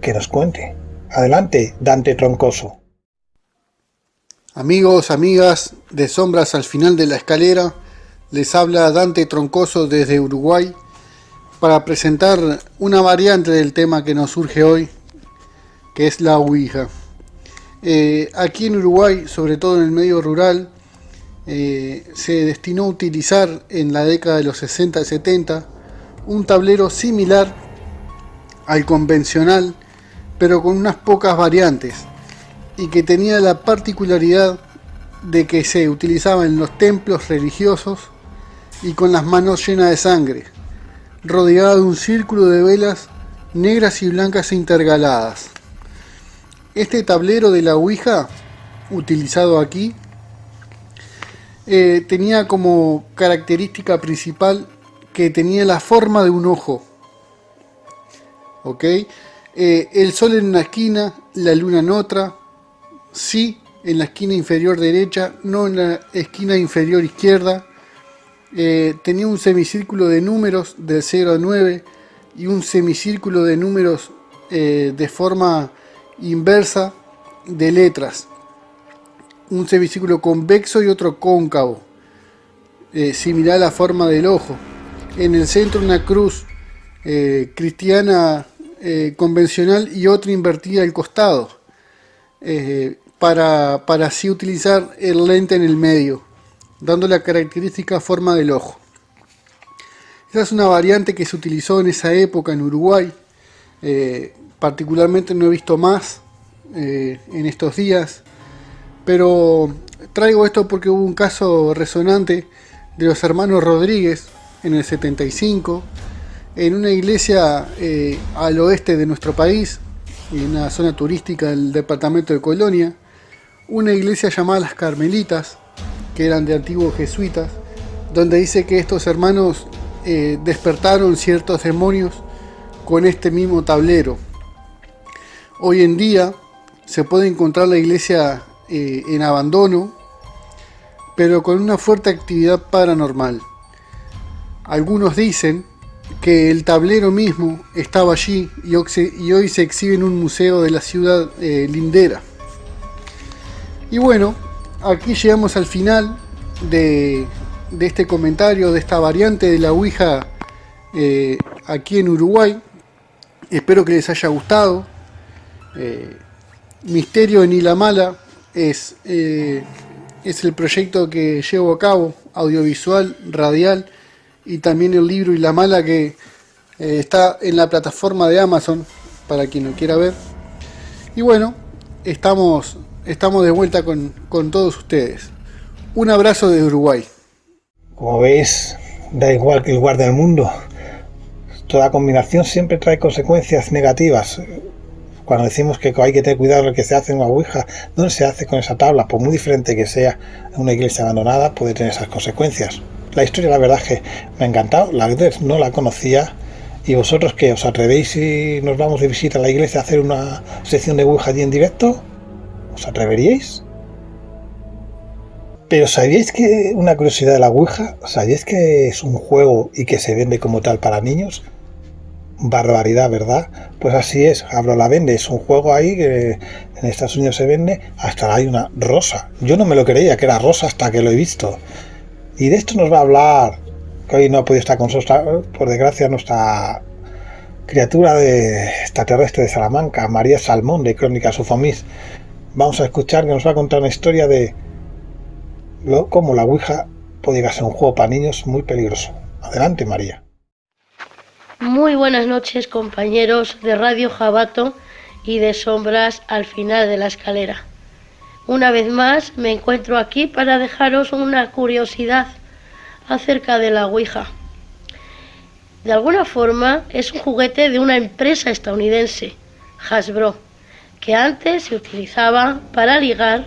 que nos cuente. Adelante, Dante Troncoso. Amigos, amigas de Sombras al final de la escalera, les habla Dante Troncoso desde Uruguay para presentar una variante del tema que nos surge hoy, que es la Ouija. Eh, aquí en Uruguay, sobre todo en el medio rural, eh, se destinó a utilizar en la década de los 60 y 70 un tablero similar al convencional, pero con unas pocas variantes, y que tenía la particularidad de que se utilizaba en los templos religiosos y con las manos llenas de sangre rodeada de un círculo de velas negras y blancas intercaladas. Este tablero de la Ouija, utilizado aquí, eh, tenía como característica principal que tenía la forma de un ojo. ¿Ok? Eh, el sol en una esquina, la luna en otra, sí en la esquina inferior derecha, no en la esquina inferior izquierda, eh, tenía un semicírculo de números del 0 a 9 y un semicírculo de números de forma inversa de letras. Un semicírculo convexo y otro cóncavo, eh, similar a la forma del ojo. En el centro una cruz cristiana convencional y otra invertida al costado, para, para así utilizar el lente en el medio dando la característica forma del ojo. Esa es una variante que se utilizó en esa época en Uruguay. Eh, particularmente no he visto más eh, en estos días. Pero traigo esto porque hubo un caso resonante de los hermanos Rodríguez en el 75 en una iglesia eh, al oeste de nuestro país, en una zona turística del departamento de Colonia, una iglesia llamada Las Carmelitas, que eran de antiguos jesuitas, donde dice que estos hermanos eh, despertaron ciertos demonios con este mismo tablero. Hoy en día se puede encontrar la iglesia eh, en abandono, pero con una fuerte actividad paranormal. Algunos dicen que el tablero mismo estaba allí y hoy se exhibe en un museo de la ciudad eh, lindera. Y bueno, aquí llegamos al final de, este comentario, de esta variante de la Ouija eh, aquí en Uruguay. Espero que les haya gustado. Eh, Misterio en Ilamala es, eh, es el proyecto que llevo a cabo, audiovisual, radial, y también el libro Ilamala que está en la plataforma de Amazon para quien lo quiera ver. Y bueno, estamos estamos de vuelta con, todos ustedes. Un abrazo de Uruguay. Como veis, da igual que el lugar del mundo. Toda combinación siempre trae consecuencias negativas. Cuando decimos que hay que tener cuidado lo que se hace en una Ouija, ¿dónde se hace con esa tabla? Por muy diferente que sea una iglesia abandonada, puede tener esas consecuencias. La historia, la verdad, que me ha encantado. La no la conocía. ¿Y vosotros que os atrevéis si nos vamos de visita a la iglesia a hacer una sección de Ouija allí en directo? ¿Os atreveríais? Pero ¿sabíais que una curiosidad de la Ouija? ¿Sabíais que es un juego y que se vende como tal para niños? Barbaridad, ¿verdad? Pues así es, hablo la vende, es un juego ahí que en Estados Unidos se vende, hasta hay una rosa. Yo no me lo creía que era rosa hasta que lo he visto. Y de esto nos va a hablar, que hoy no ha podido estar con nosotros, por desgracia, nuestra criatura de extraterrestre de Salamanca, María Salmón, de Crónicas Ufomis vamos a escuchar que nos va a contar una historia de lo, cómo la Ouija puede ser un juego para niños muy peligroso. Adelante, María. Muy buenas noches, compañeros de Radio Jabato y de Sombras al final de la escalera. Una vez más me encuentro aquí para dejaros una curiosidad acerca de la Ouija. De alguna forma es un juguete de una empresa estadounidense, Hasbro, que antes se utilizaba para ligar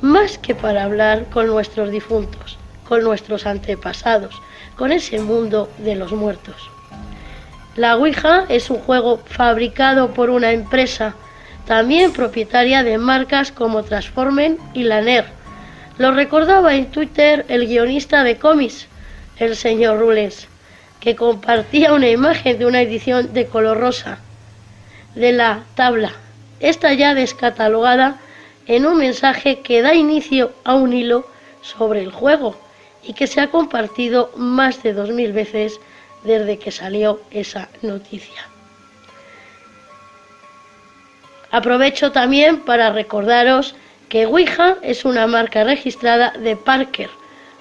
más que para hablar con nuestros difuntos, con nuestros antepasados, con ese mundo de los muertos. La Ouija es un juego fabricado por una empresa, también propietaria de marcas como Transformen y Laner. Lo recordaba en Twitter el guionista de cómics, el señor Rulens, que compartía una imagen de una edición de color rosa de la tabla, esta ya descatalogada en un mensaje que da inicio a un hilo sobre el juego y que se ha compartido más de dos mil veces desde que salió esa noticia. Aprovecho también para recordaros que Ouija es una marca registrada de Parker,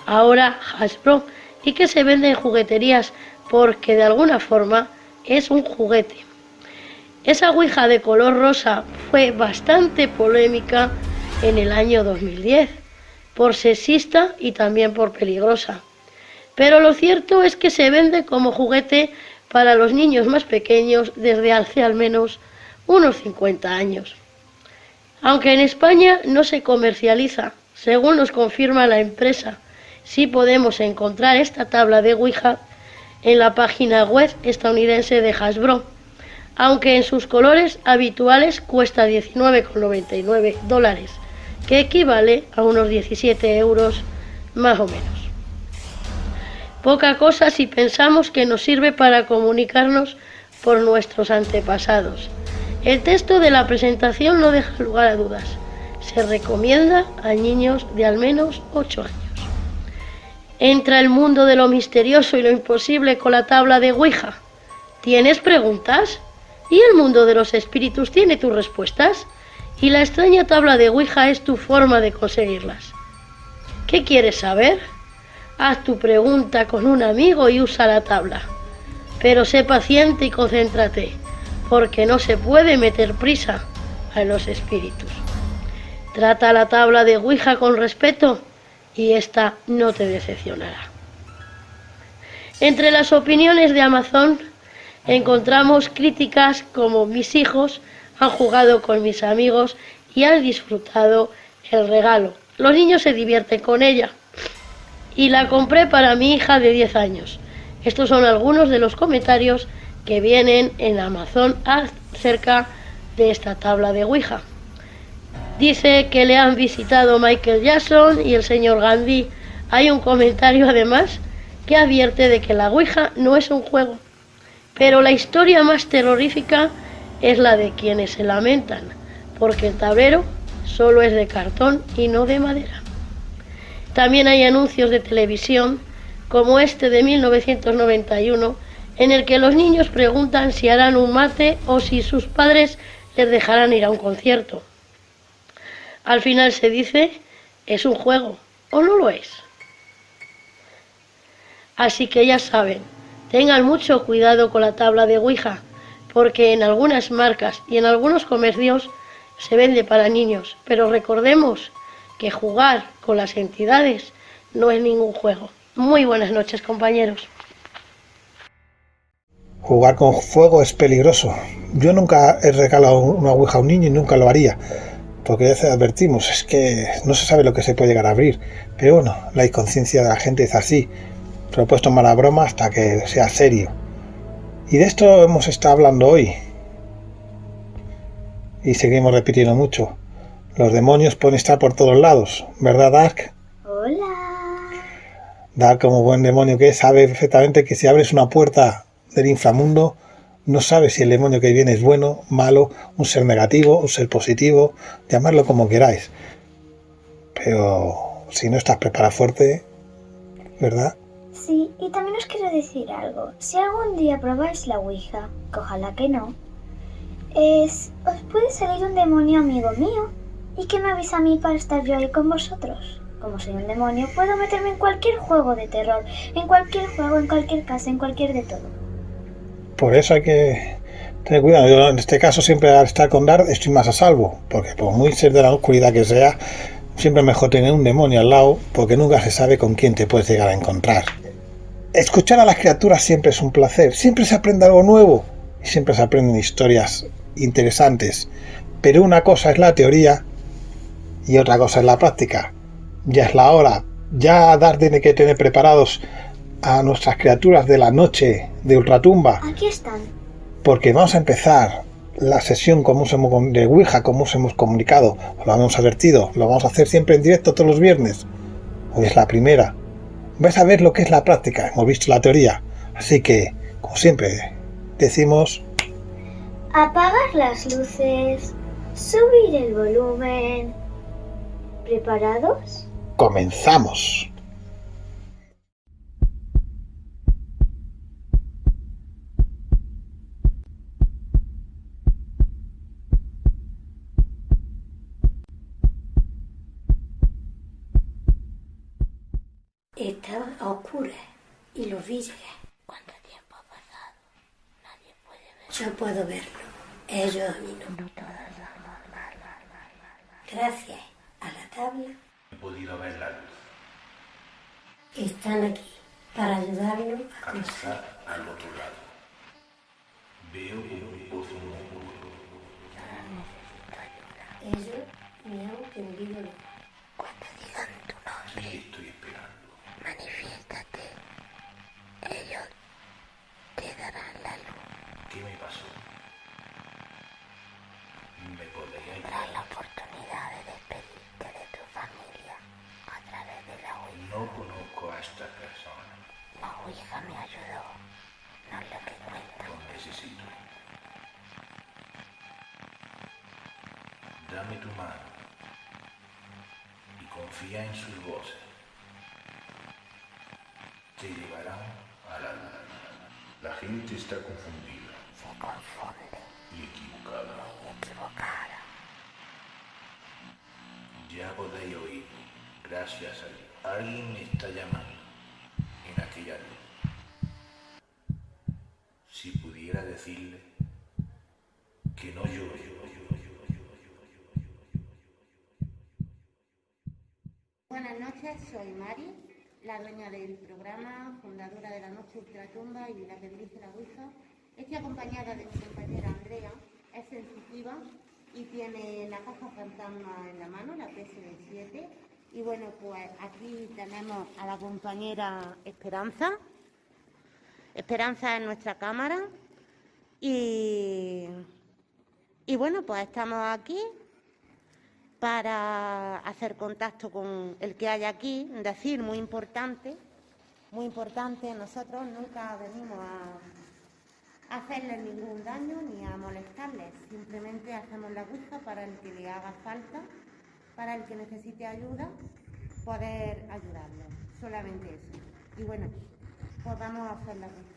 ahora Hasbro, y que se vende en jugueterías porque de alguna forma es un juguete. Esa Ouija de color rosa fue bastante polémica en el año 2010, por sexista y también por peligrosa. Pero lo cierto es que se vende como juguete para los niños más pequeños desde hace al menos unos 50 años. Aunque en España no se comercializa, según nos confirma la empresa, sí podemos encontrar esta tabla de Ouija en la página web estadounidense de Hasbro aunque en sus colores habituales cuesta 19,99 dólares, que equivale a unos 17 euros más o menos. Poca cosa si pensamos que nos sirve para comunicarnos por nuestros antepasados. El texto de la presentación no deja lugar a dudas. Se recomienda a niños de al menos 8 años. Entra el mundo de lo misterioso y lo imposible con la tabla de Ouija. ¿Tienes preguntas? Y el mundo de los espíritus tiene tus respuestas. Y la extraña tabla de Ouija es tu forma de conseguirlas. ¿Qué quieres saber? Haz tu pregunta con un amigo y usa la tabla. Pero sé paciente y concéntrate, porque no se puede meter prisa a los espíritus. Trata la tabla de Ouija con respeto y esta no te decepcionará. Entre las opiniones de Amazon encontramos críticas como mis hijos han jugado con mis amigos y han disfrutado el regalo. Los niños se divierten con ella. Y la compré para mi hija de 10 años. Estos son algunos de los comentarios que vienen en Amazon acerca de esta tabla de Ouija. Dice que le han visitado Michael Jackson y el señor Gandhi. Hay un comentario además que advierte de que la Ouija no es un juego, pero la historia más terrorífica es la de quienes se lamentan, porque el tablero solo es de cartón y no de madera. También hay anuncios de televisión, como este de 1991, en el que los niños preguntan si harán un mate o si sus padres les dejarán ir a un concierto. Al final se dice, es un juego, o no lo es. Así que ya saben, Tengan mucho cuidado con la tabla de Ouija, porque en algunas marcas y en algunos comercios se vende para niños, pero recordemos que jugar con las entidades no es ningún juego. Muy buenas noches, compañeros. Jugar con fuego es peligroso. Yo nunca he regalado una Ouija a un niño y nunca lo haría, porque ya se advertimos, es que no se sabe lo que se puede llegar a abrir. Pero bueno, la inconsciencia de la gente es así. Se lo broma hasta que sea serio. Y de esto hemos estado hablando hoy. Y seguimos repitiendo mucho. Los demonios pueden estar por todos lados, ¿verdad, Dark? Hola. Dark, como buen demonio que es, sabe perfectamente que si abres una puerta del inframundo, no sabes si el demonio que viene es bueno, malo, un ser negativo, un ser positivo, llamarlo como queráis. Pero si no estás preparado fuerte, ¿verdad? Sí, y también os quiero decir algo. Si algún día probáis la Ouija, que ojalá que no, es, os puede salir un demonio amigo mío y que me avisa a mí para estar yo ahí con vosotros. Como soy un demonio, puedo meterme en cualquier juego de terror, en cualquier juego, en cualquier casa, en cualquier de todo. Por eso hay que tener cuidado. Yo en este caso siempre al estar con Dark estoy más a salvo, porque por muy ser de la oscuridad que sea, Siempre es mejor tener un demonio al lado porque nunca se sabe con quién te puedes llegar a encontrar. Escuchar a las criaturas siempre es un placer, siempre se aprende algo nuevo y siempre se aprenden historias interesantes. Pero una cosa es la teoría y otra cosa es la práctica. Ya es la hora, ya Dar tiene que tener preparados a nuestras criaturas de la noche de Ultratumba. Aquí están. Porque vamos a empezar la sesión como hemos, de Ouija, como os hemos comunicado, lo hemos advertido, lo vamos a hacer siempre en directo todos los viernes. Hoy es la primera. Vais a ver lo que es la práctica, hemos visto la teoría. Así que, como siempre, decimos... Apagar las luces, subir el volumen. ¿Preparados? Comenzamos. Estaba a oscuras y los vi llegar. ¿Cuánto tiempo ha pasado? Nadie puede verlo. Yo puedo verlo. Ellos a mí no. no todas. Gracias He podido ver la luz. Están aquí para ayudarnos a, cruzar al otro lado. Veo un pozo muy Ellos me han tendido la Cuando digan tu nombre. Estoy esperando. Manifiéstate. Ellos confía en sus voces. Te llevarán a la luz. La gente está confundida Se confunde y equivocada. y equivocada. Ya podéis oír, gracias a Dios. Alguien me está llamando en aquella luz. Si pudiera decirle que no yo, Buenas noches, soy Mari, la dueña del programa, fundadora de la Noche Ultratumba y la que dirige la Ouija. Estoy acompañada de mi compañera Andrea, es sensitiva y tiene la caja fantasma en la mano, la PSD7. Y bueno, pues aquí tenemos a la compañera Esperanza. Esperanza es nuestra cámara. Y, y bueno, pues estamos aquí para hacer contacto con el que hay aquí, decir muy importante, muy importante, nosotros nunca venimos a hacerles ningún daño ni a molestarles, simplemente hacemos la busca para el que le haga falta, para el que necesite ayuda, poder ayudarlo, solamente eso. Y bueno, pues vamos a hacer la busca.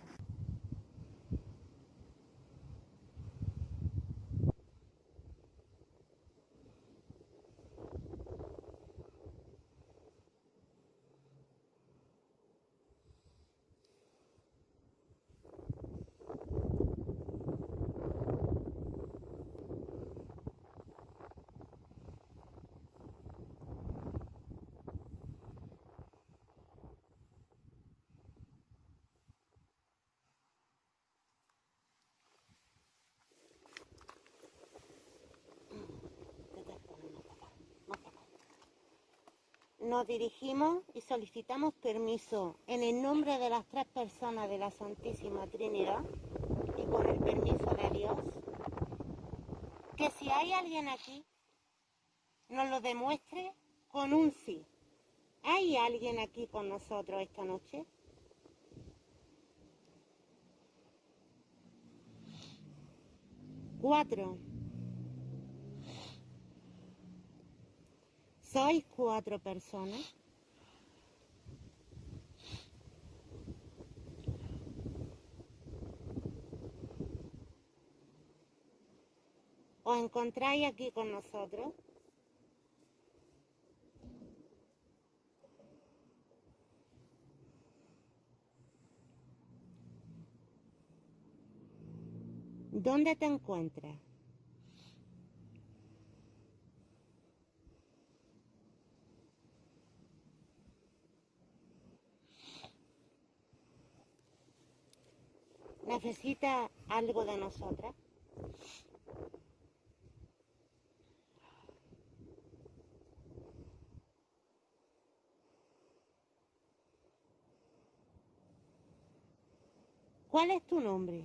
Nos dirigimos y solicitamos permiso en el nombre de las tres personas de la Santísima Trinidad y con el permiso de Dios, que si hay alguien aquí, nos lo demuestre con un sí. ¿Hay alguien aquí con nosotros esta noche? Cuatro. ¿Sois cuatro personas? ¿Os encontráis aquí con nosotros? ¿Dónde te encuentras? ¿Necesita algo de nosotras? ¿Cuál es tu nombre?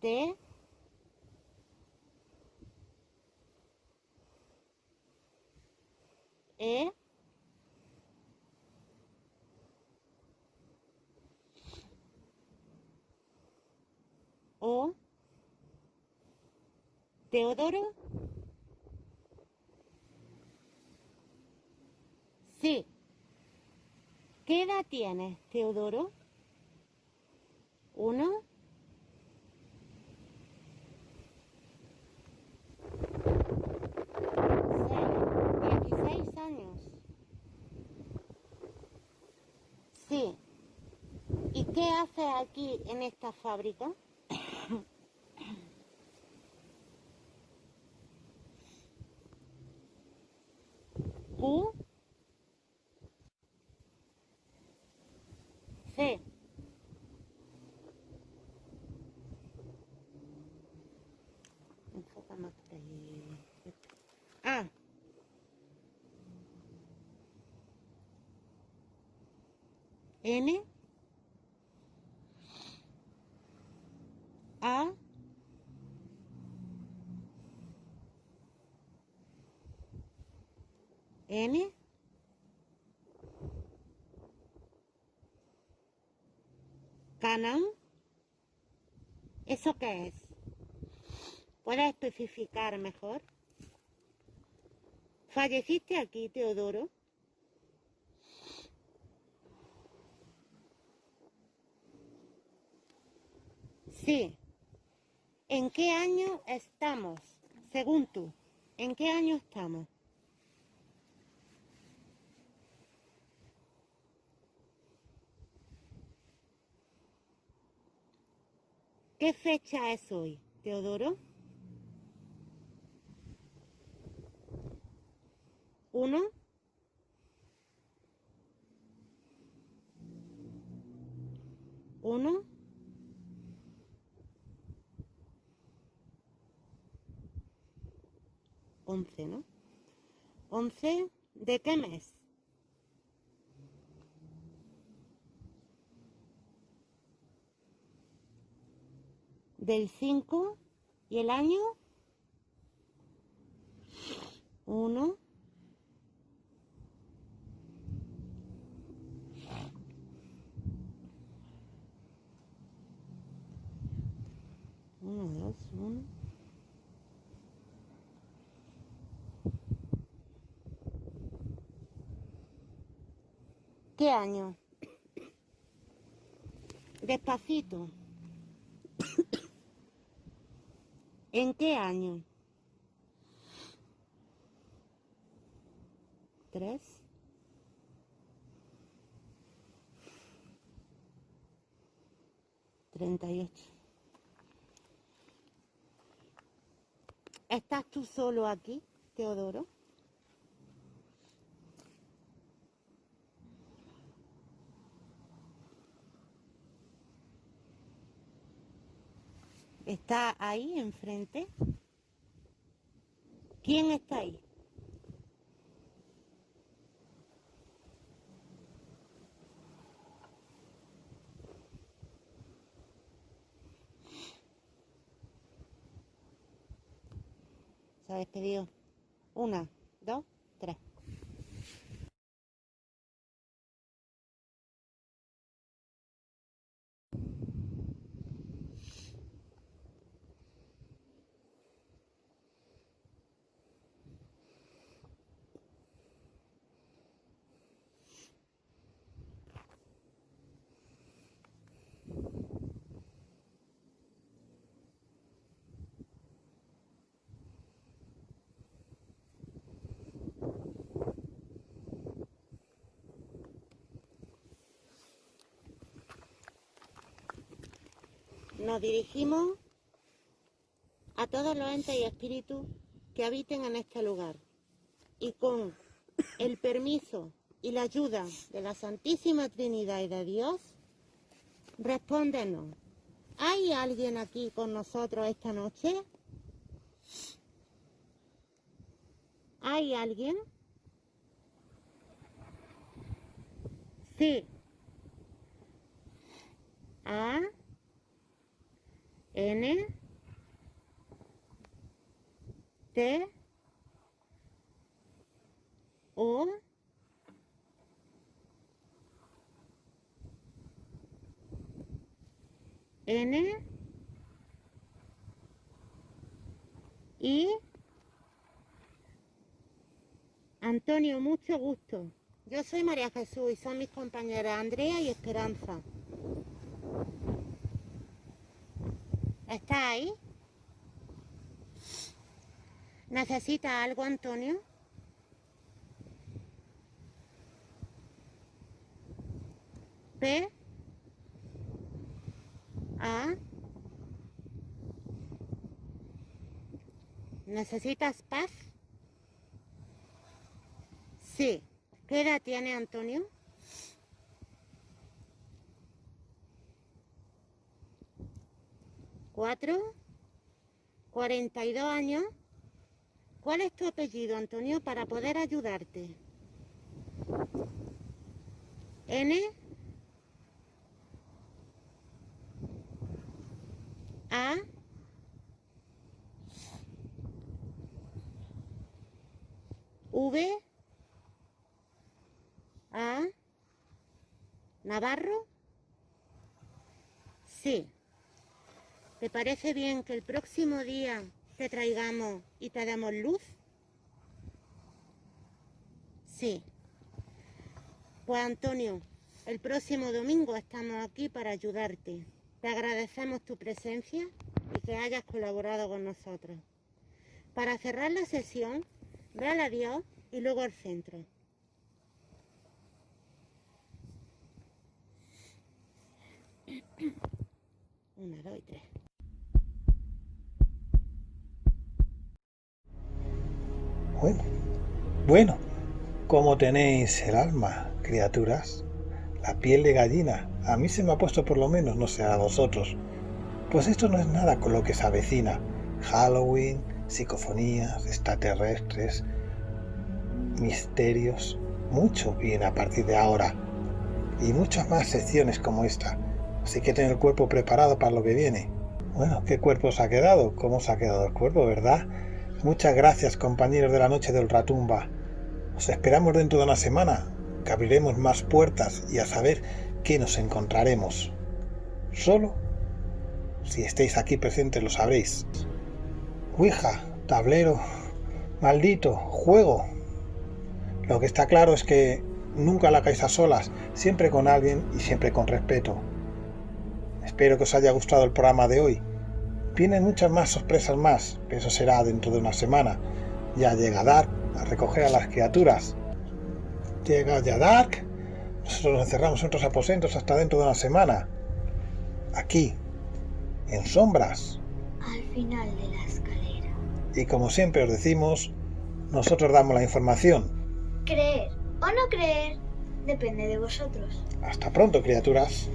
T. O. Teodoro. Sí. ¿Qué edad tienes, Teodoro? ¿Uno? Seis. Años. Sí. ¿Y qué haces aquí en esta fábrica? Q. C. Enfoca más por ahí. A. N. A. N. Canan. ¿Eso qué es? ¿Puedes especificar mejor? ¿Falleciste aquí, Teodoro? Sí. ¿En qué año estamos? Según tú, ¿en qué año estamos? ¿Qué fecha es hoy, Teodoro? ¿Uno? ¿Uno? Once, ¿no? Once, ¿de qué mes? Del 5 y el año. Uno. Uno, dos, uno. ¿Qué año? Despacito. ¿En qué año? Tres. Treinta y ocho. ¿Estás tú solo aquí, Teodoro? ¿Está ahí enfrente? ¿Quién está ahí? Se ha despedido. Una, dos, tres. Nos dirigimos a todos los entes y espíritus que habiten en este lugar y con el permiso y la ayuda de la Santísima Trinidad y de Dios, respóndenos. ¿Hay alguien aquí con nosotros esta noche? ¿Hay alguien? Sí. A N T O N I Antonio, mucho gusto. Yo soy María Jesús y son mis compañeras Andrea y Esperanza. ¿Está ahí? ¿Necesita algo, Antonio? P A ¿Necesitas paz? Sí. ¿Qué edad tiene Antonio? ¿Cuatro? ¿Cuarenta y dos años? ¿Cuál es tu apellido, Antonio, para poder ayudarte? N. A. V. A. Navarro. Sí. ¿Te parece bien que el próximo día te traigamos y te damos luz? Sí. Pues Antonio, el próximo domingo estamos aquí para ayudarte. Te agradecemos tu presencia y que hayas colaborado con nosotros. Para cerrar la sesión, ve a la Dios y luego al centro. Una, dos y tres. Bueno, bueno, ¿cómo tenéis el alma, criaturas? La piel de gallina. A mí se me ha puesto por lo menos, no sé a vosotros. Pues esto no es nada con lo que se avecina. Halloween, psicofonías, extraterrestres, misterios. Mucho viene a partir de ahora. Y muchas más secciones como esta. Así que tener el cuerpo preparado para lo que viene. Bueno, ¿qué cuerpo os ha quedado? ¿Cómo os ha quedado el cuerpo, verdad? Muchas gracias, compañeros de la noche de Ultratumba. Os esperamos dentro de una semana, que abriremos más puertas y a saber qué nos encontraremos. Solo si estéis aquí presentes lo sabréis. Ouija, tablero, maldito, juego. Lo que está claro es que nunca la hagáis a solas, siempre con alguien y siempre con respeto. Espero que os haya gustado el programa de hoy. Vienen muchas más sorpresas más, pero eso será dentro de una semana. Ya llega Dark a recoger a las criaturas. Llega ya Dark. Nosotros nos encerramos en otros aposentos hasta dentro de una semana. Aquí, en sombras. Al final de la escalera. Y como siempre os decimos, nosotros damos la información. Creer o no creer depende de vosotros. Hasta pronto, criaturas.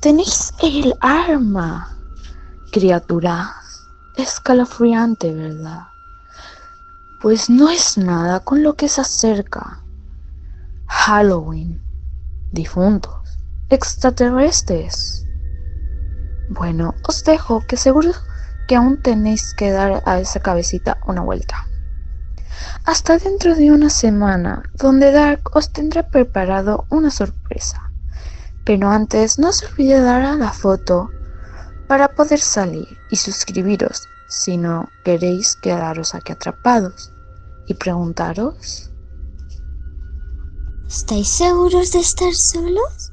Tenéis el arma, criaturas. Escalofriante, ¿verdad? Pues no es nada con lo que se acerca. Halloween, difuntos, extraterrestres. Bueno, os dejo que seguro que aún tenéis que dar a esa cabecita una vuelta. Hasta dentro de una semana, donde Dark os tendrá preparado una sorpresa. Pero antes no se olvide dar a la foto para poder salir y suscribiros si no queréis quedaros aquí atrapados y preguntaros ¿Estáis seguros de estar solos?